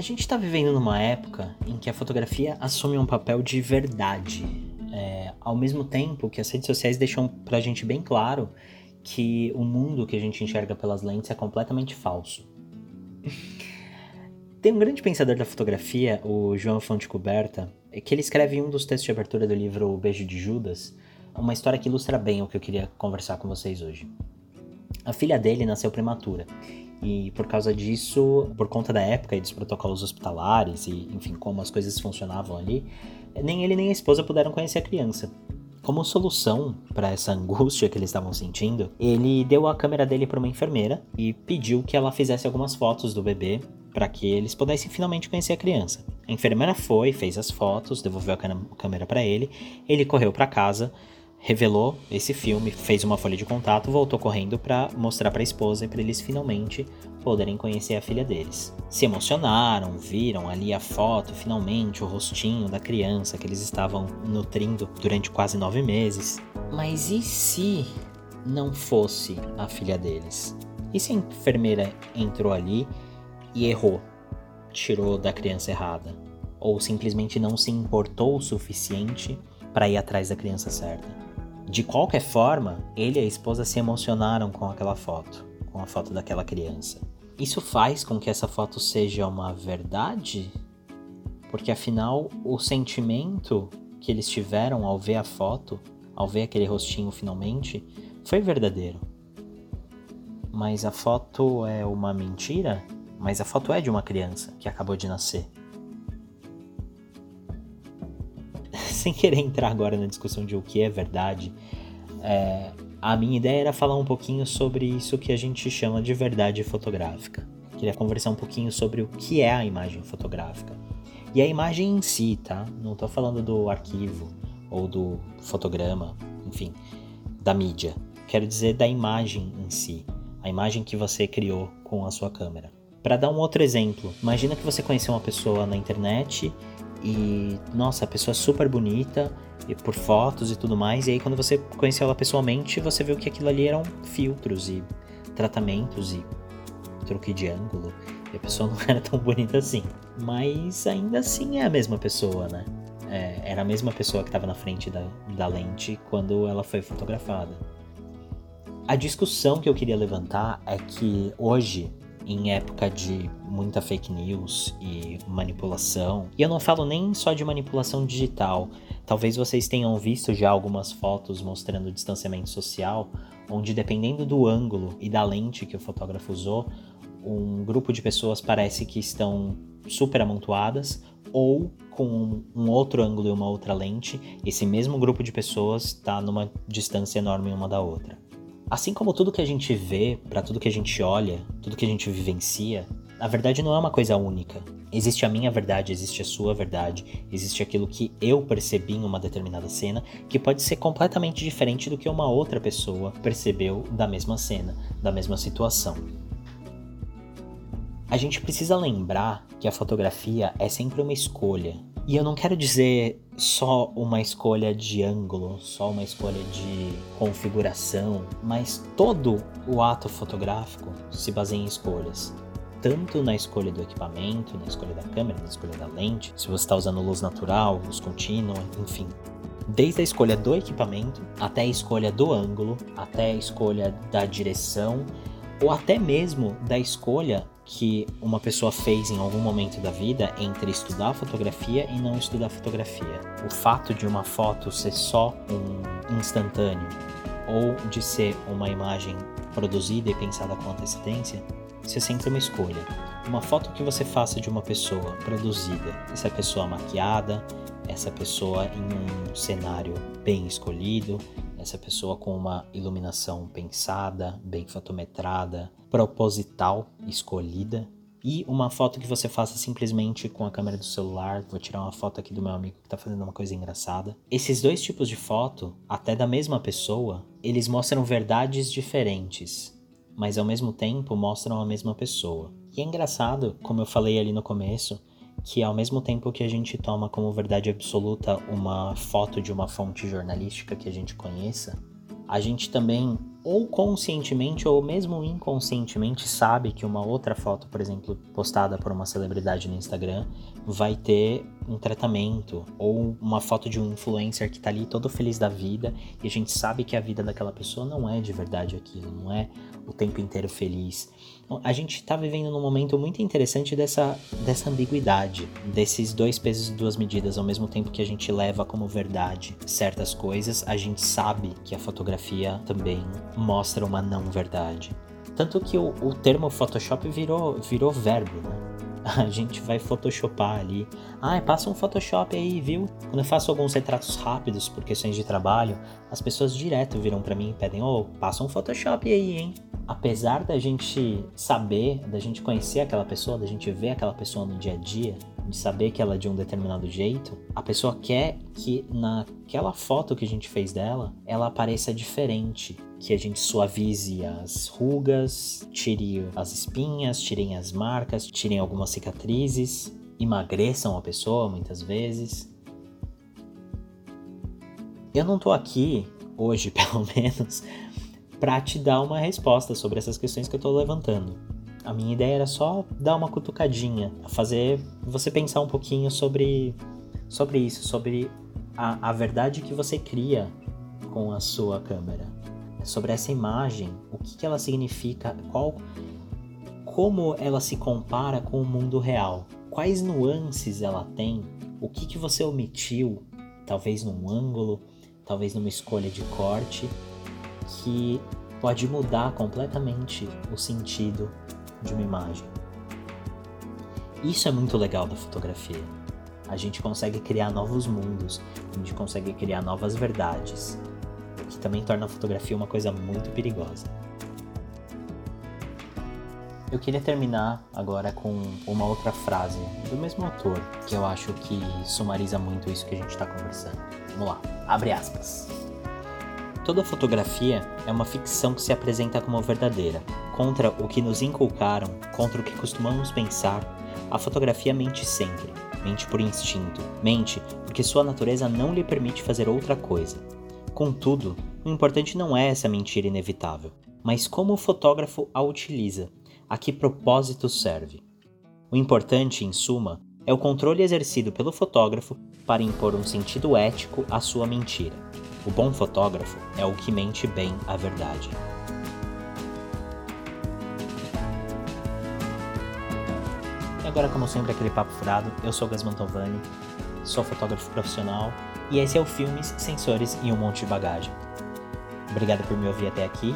A gente está vivendo numa época em que a fotografia assume um papel de verdade, é, ao mesmo tempo que as redes sociais deixam pra gente bem claro que o mundo que a gente enxerga pelas lentes é completamente falso. Tem um grande pensador da fotografia, o João Fonte Coberta, que ele escreve em um dos textos de abertura do livro O Beijo de Judas, uma história que ilustra bem o que eu queria conversar com vocês hoje. A filha dele nasceu prematura e por causa disso, por conta da época e dos protocolos hospitalares e, enfim, como as coisas funcionavam ali, nem ele nem a esposa puderam conhecer a criança. Como solução para essa angústia que eles estavam sentindo, ele deu a câmera dele para uma enfermeira e pediu que ela fizesse algumas fotos do bebê para que eles pudessem finalmente conhecer a criança. A enfermeira foi, fez as fotos, devolveu a câmera para ele, ele correu para casa revelou esse filme, fez uma folha de contato, voltou correndo para mostrar para a esposa e para eles finalmente poderem conhecer a filha deles. Se emocionaram, viram ali a foto, finalmente o rostinho da criança que eles estavam nutrindo durante quase nove meses. Mas e se não fosse a filha deles? E se a enfermeira entrou ali e errou, tirou da criança errada? Ou simplesmente não se importou o suficiente para ir atrás da criança certa? De qualquer forma, ele e a esposa se emocionaram com aquela foto, com a foto daquela criança. Isso faz com que essa foto seja uma verdade? Porque afinal, o sentimento que eles tiveram ao ver a foto, ao ver aquele rostinho finalmente, foi verdadeiro. Mas a foto é uma mentira? Mas a foto é de uma criança que acabou de nascer. Sem querer entrar agora na discussão de o que é verdade, é, a minha ideia era falar um pouquinho sobre isso que a gente chama de verdade fotográfica. Queria conversar um pouquinho sobre o que é a imagem fotográfica. E a imagem em si, tá? Não tô falando do arquivo ou do fotograma, enfim, da mídia. Quero dizer da imagem em si, a imagem que você criou com a sua câmera. Para dar um outro exemplo, imagina que você conheceu uma pessoa na internet e, nossa, a pessoa é super bonita, e por fotos e tudo mais. E aí, quando você conheceu ela pessoalmente, você viu que aquilo ali eram filtros e tratamentos e truque de ângulo. E a pessoa não era tão bonita assim. Mas ainda assim é a mesma pessoa, né? É, era a mesma pessoa que estava na frente da, da lente quando ela foi fotografada. A discussão que eu queria levantar é que hoje em época de muita fake news e manipulação. E eu não falo nem só de manipulação digital. Talvez vocês tenham visto já algumas fotos mostrando distanciamento social, onde dependendo do ângulo e da lente que o fotógrafo usou, um grupo de pessoas parece que estão super amontoadas ou com um outro ângulo e uma outra lente, esse mesmo grupo de pessoas está numa distância enorme uma da outra. Assim como tudo que a gente vê, para tudo que a gente olha, tudo que a gente vivencia, a verdade não é uma coisa única. Existe a minha verdade, existe a sua verdade, existe aquilo que eu percebi em uma determinada cena, que pode ser completamente diferente do que uma outra pessoa percebeu da mesma cena, da mesma situação. A gente precisa lembrar que a fotografia é sempre uma escolha. E eu não quero dizer só uma escolha de ângulo, só uma escolha de configuração, mas todo o ato fotográfico se baseia em escolhas. Tanto na escolha do equipamento, na escolha da câmera, na escolha da lente, se você está usando luz natural, luz contínua, enfim. Desde a escolha do equipamento, até a escolha do ângulo, até a escolha da direção, ou até mesmo da escolha que uma pessoa fez em algum momento da vida entre estudar fotografia e não estudar fotografia. O fato de uma foto ser só um instantâneo ou de ser uma imagem produzida e pensada com antecedência, isso é sempre uma escolha. Uma foto que você faça de uma pessoa produzida, essa pessoa maquiada, essa pessoa em um cenário bem escolhido, essa pessoa com uma iluminação pensada, bem fotometrada, proposital, escolhida, e uma foto que você faça simplesmente com a câmera do celular. Vou tirar uma foto aqui do meu amigo que tá fazendo uma coisa engraçada. Esses dois tipos de foto, até da mesma pessoa, eles mostram verdades diferentes, mas ao mesmo tempo mostram a mesma pessoa. E é engraçado, como eu falei ali no começo, que ao mesmo tempo que a gente toma como verdade absoluta uma foto de uma fonte jornalística que a gente conheça, a gente também ou conscientemente ou mesmo inconscientemente sabe que uma outra foto, por exemplo, postada por uma celebridade no Instagram, vai ter um tratamento ou uma foto de um influencer que tá ali todo feliz da vida e a gente sabe que a vida daquela pessoa não é de verdade aquilo, não é o tempo inteiro feliz. A gente tá vivendo num momento muito interessante dessa, dessa ambiguidade, desses dois pesos e duas medidas, ao mesmo tempo que a gente leva como verdade certas coisas, a gente sabe que a fotografia também mostra uma não verdade. Tanto que o, o termo Photoshop virou, virou verbo, né? A gente vai photoshopar ali. Ah, passa um Photoshop aí, viu? Quando eu faço alguns retratos rápidos por questões de trabalho, as pessoas direto viram para mim e pedem: oh, passa um Photoshop aí, hein? Apesar da gente saber, da gente conhecer aquela pessoa, da gente ver aquela pessoa no dia a dia, de saber que ela é de um determinado jeito, a pessoa quer que naquela foto que a gente fez dela, ela apareça diferente. Que a gente suavize as rugas, tire as espinhas, tirem as marcas, tirem algumas cicatrizes, emagreçam a pessoa muitas vezes. Eu não tô aqui, hoje pelo menos, para te dar uma resposta sobre essas questões que eu tô levantando. A minha ideia era só dar uma cutucadinha, fazer você pensar um pouquinho sobre, sobre isso, sobre a, a verdade que você cria com a sua câmera, sobre essa imagem, o que, que ela significa, qual, como ela se compara com o mundo real, quais nuances ela tem, o que, que você omitiu, talvez num ângulo, talvez numa escolha de corte, que pode mudar completamente o sentido de uma imagem. Isso é muito legal da fotografia. A gente consegue criar novos mundos, a gente consegue criar novas verdades, o que também torna a fotografia uma coisa muito perigosa. Eu queria terminar agora com uma outra frase do mesmo autor, que eu acho que sumariza muito isso que a gente está conversando. Vamos lá, abre aspas. Toda fotografia é uma ficção que se apresenta como verdadeira. Contra o que nos inculcaram, contra o que costumamos pensar, a fotografia mente sempre. Mente por instinto. Mente porque sua natureza não lhe permite fazer outra coisa. Contudo, o importante não é essa mentira inevitável, mas como o fotógrafo a utiliza, a que propósito serve. O importante, em suma, é o controle exercido pelo fotógrafo para impor um sentido ético à sua mentira. O bom fotógrafo é o que mente bem a verdade. E agora, como sempre, aquele papo furado, eu sou Gas Mantovani, sou fotógrafo profissional e esse é o Filmes, Sensores e um Monte de Bagagem. Obrigado por me ouvir até aqui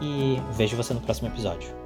e vejo você no próximo episódio.